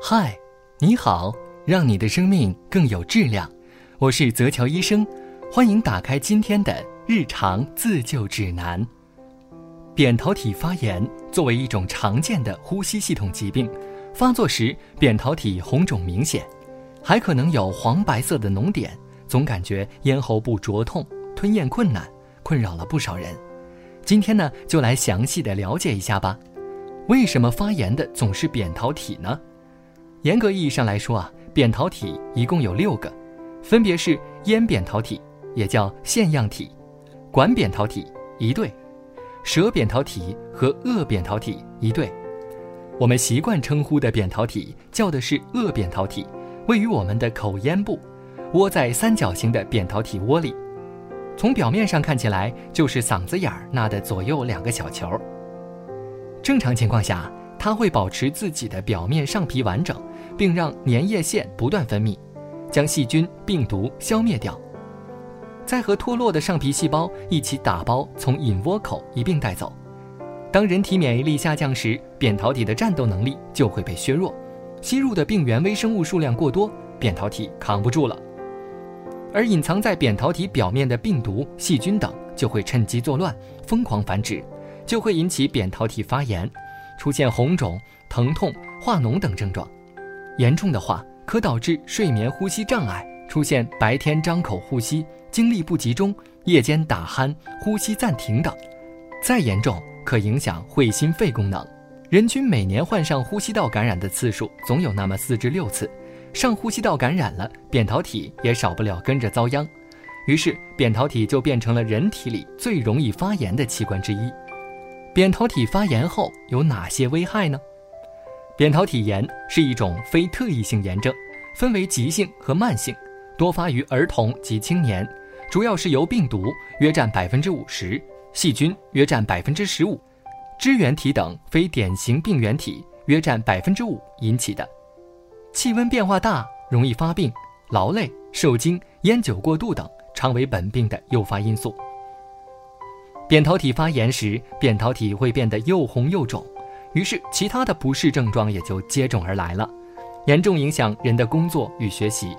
嗨，你好，让你的生命更有质量。我是泽乔医生，欢迎打开今天的日常自救指南。扁桃体发炎作为一种常见的呼吸系统疾病，发作时扁桃体红肿明显，还可能有黄白色的脓点，总感觉咽喉部灼痛、吞咽困难，困扰了不少人。今天呢，就来详细的了解一下吧。为什么发炎的总是扁桃体呢？严格意义上来说啊，扁桃体一共有六个，分别是咽扁桃体，也叫腺样体；管扁桃体一对，舌扁桃体和腭扁桃体一对。我们习惯称呼的扁桃体叫的是腭扁桃体，位于我们的口咽部，窝在三角形的扁桃体窝里。从表面上看起来，就是嗓子眼儿那的左右两个小球。正常情况下，它会保持自己的表面上皮完整，并让粘液腺不断分泌，将细菌、病毒消灭掉，再和脱落的上皮细胞一起打包从隐窝口一并带走。当人体免疫力下降时，扁桃体的战斗能力就会被削弱，吸入的病原微生物数量过多，扁桃体扛不住了，而隐藏在扁桃体表面的病毒、细菌等就会趁机作乱，疯狂繁殖。就会引起扁桃体发炎，出现红肿、疼痛、化脓等症状。严重的话，可导致睡眠呼吸障碍，出现白天张口呼吸、精力不集中、夜间打鼾、呼吸暂停等。再严重，可影响会心肺功能。人均每年患上呼吸道感染的次数总有那么四至六次，上呼吸道感染了，扁桃体也少不了跟着遭殃。于是，扁桃体就变成了人体里最容易发炎的器官之一。扁桃体发炎后有哪些危害呢？扁桃体炎是一种非特异性炎症，分为急性和慢性，多发于儿童及青年，主要是由病毒约占百分之五十，细菌约占百分之十五，支原体等非典型病原体约占百分之五引起的。气温变化大容易发病，劳累、受惊、烟酒过度等常为本病的诱发因素。扁桃体发炎时，扁桃体会变得又红又肿，于是其他的不适症状也就接踵而来了，严重影响人的工作与学习。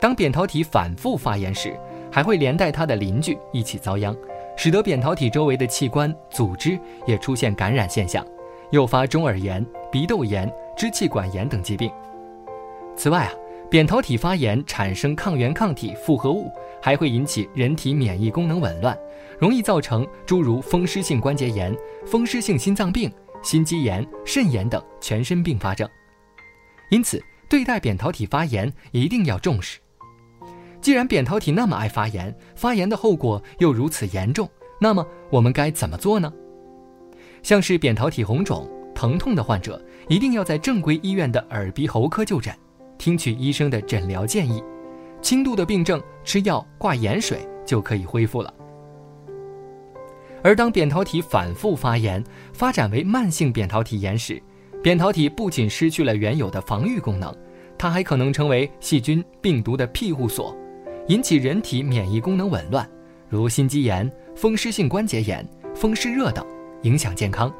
当扁桃体反复发炎时，还会连带它的邻居一起遭殃，使得扁桃体周围的器官、组织也出现感染现象，诱发中耳炎、鼻窦炎、支气管炎等疾病。此外啊，扁桃体发炎产生抗原抗体复合物，还会引起人体免疫功能紊乱。容易造成诸如风湿性关节炎、风湿性心脏病、心肌炎、肾炎等全身并发症。因此，对待扁桃体发炎一定要重视。既然扁桃体那么爱发炎，发炎的后果又如此严重，那么我们该怎么做呢？像是扁桃体红肿、疼痛的患者，一定要在正规医院的耳鼻喉科就诊，听取医生的诊疗建议。轻度的病症，吃药挂盐水就可以恢复了。而当扁桃体反复发炎，发展为慢性扁桃体炎时，扁桃体不仅失去了原有的防御功能，它还可能成为细菌、病毒的庇护所，引起人体免疫功能紊乱，如心肌炎、风湿性关节炎、风湿热等，影响健康。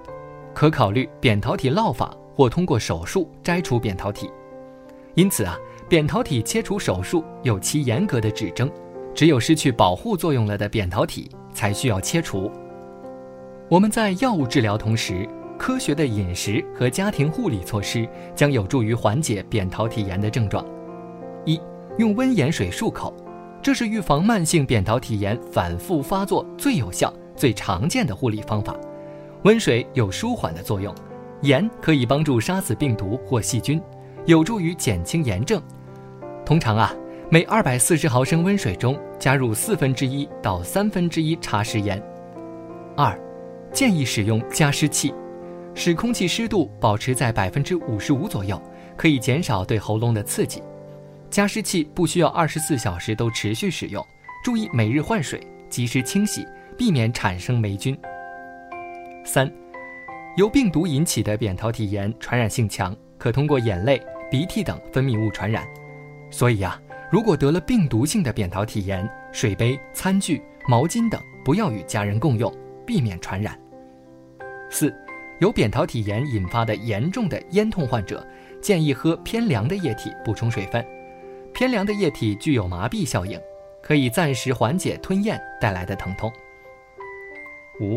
可考虑扁桃体烙法或通过手术摘除扁桃体。因此啊，扁桃体切除手术有其严格的指征，只有失去保护作用了的扁桃体才需要切除。我们在药物治疗同时，科学的饮食和家庭护理措施将有助于缓解扁桃体炎的症状。一、用温盐水漱口，这是预防慢性扁桃体炎反复发作最有效、最常见的护理方法。温水有舒缓的作用，盐可以帮助杀死病毒或细菌，有助于减轻炎症。通常啊，每二百四十毫升温水中加入四分之一到三分之一茶匙盐。二。建议使用加湿器，使空气湿度保持在百分之五十五左右，可以减少对喉咙的刺激。加湿器不需要二十四小时都持续使用，注意每日换水，及时清洗，避免产生霉菌。三，由病毒引起的扁桃体炎传染性强，可通过眼泪、鼻涕等分泌物传染。所以呀，如果得了病毒性的扁桃体炎，水杯、餐具、毛巾等不要与家人共用。避免传染。四，由扁桃体炎引发的严重的咽痛患者，建议喝偏凉的液体补充水分。偏凉的液体具有麻痹效应，可以暂时缓解吞咽带来的疼痛。五，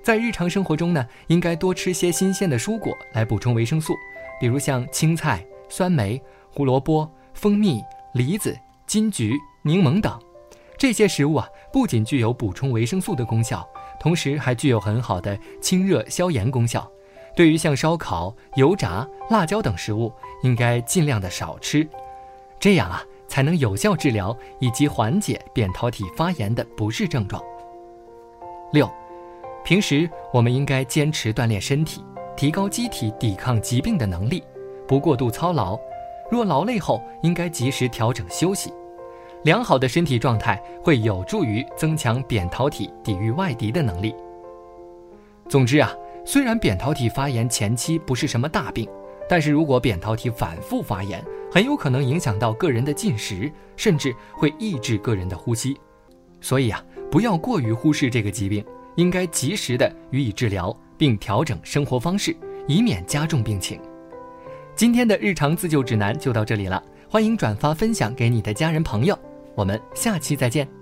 在日常生活中呢，应该多吃些新鲜的蔬果来补充维生素，比如像青菜、酸梅、胡萝卜、蜂蜜、梨子、金桔、柠檬等。这些食物啊，不仅具有补充维生素的功效，同时还具有很好的清热消炎功效。对于像烧烤、油炸、辣椒等食物，应该尽量的少吃，这样啊，才能有效治疗以及缓解扁桃体发炎的不适症状。六。平时我们应该坚持锻炼身体，提高机体抵抗疾病的能力，不过度操劳。若劳累后，应该及时调整休息。良好的身体状态会有助于增强扁桃体抵御外敌的能力。总之啊，虽然扁桃体发炎前期不是什么大病，但是如果扁桃体反复发炎，很有可能影响到个人的进食，甚至会抑制个人的呼吸。所以啊，不要过于忽视这个疾病。应该及时的予以治疗，并调整生活方式，以免加重病情。今天的日常自救指南就到这里了，欢迎转发分享给你的家人朋友，我们下期再见。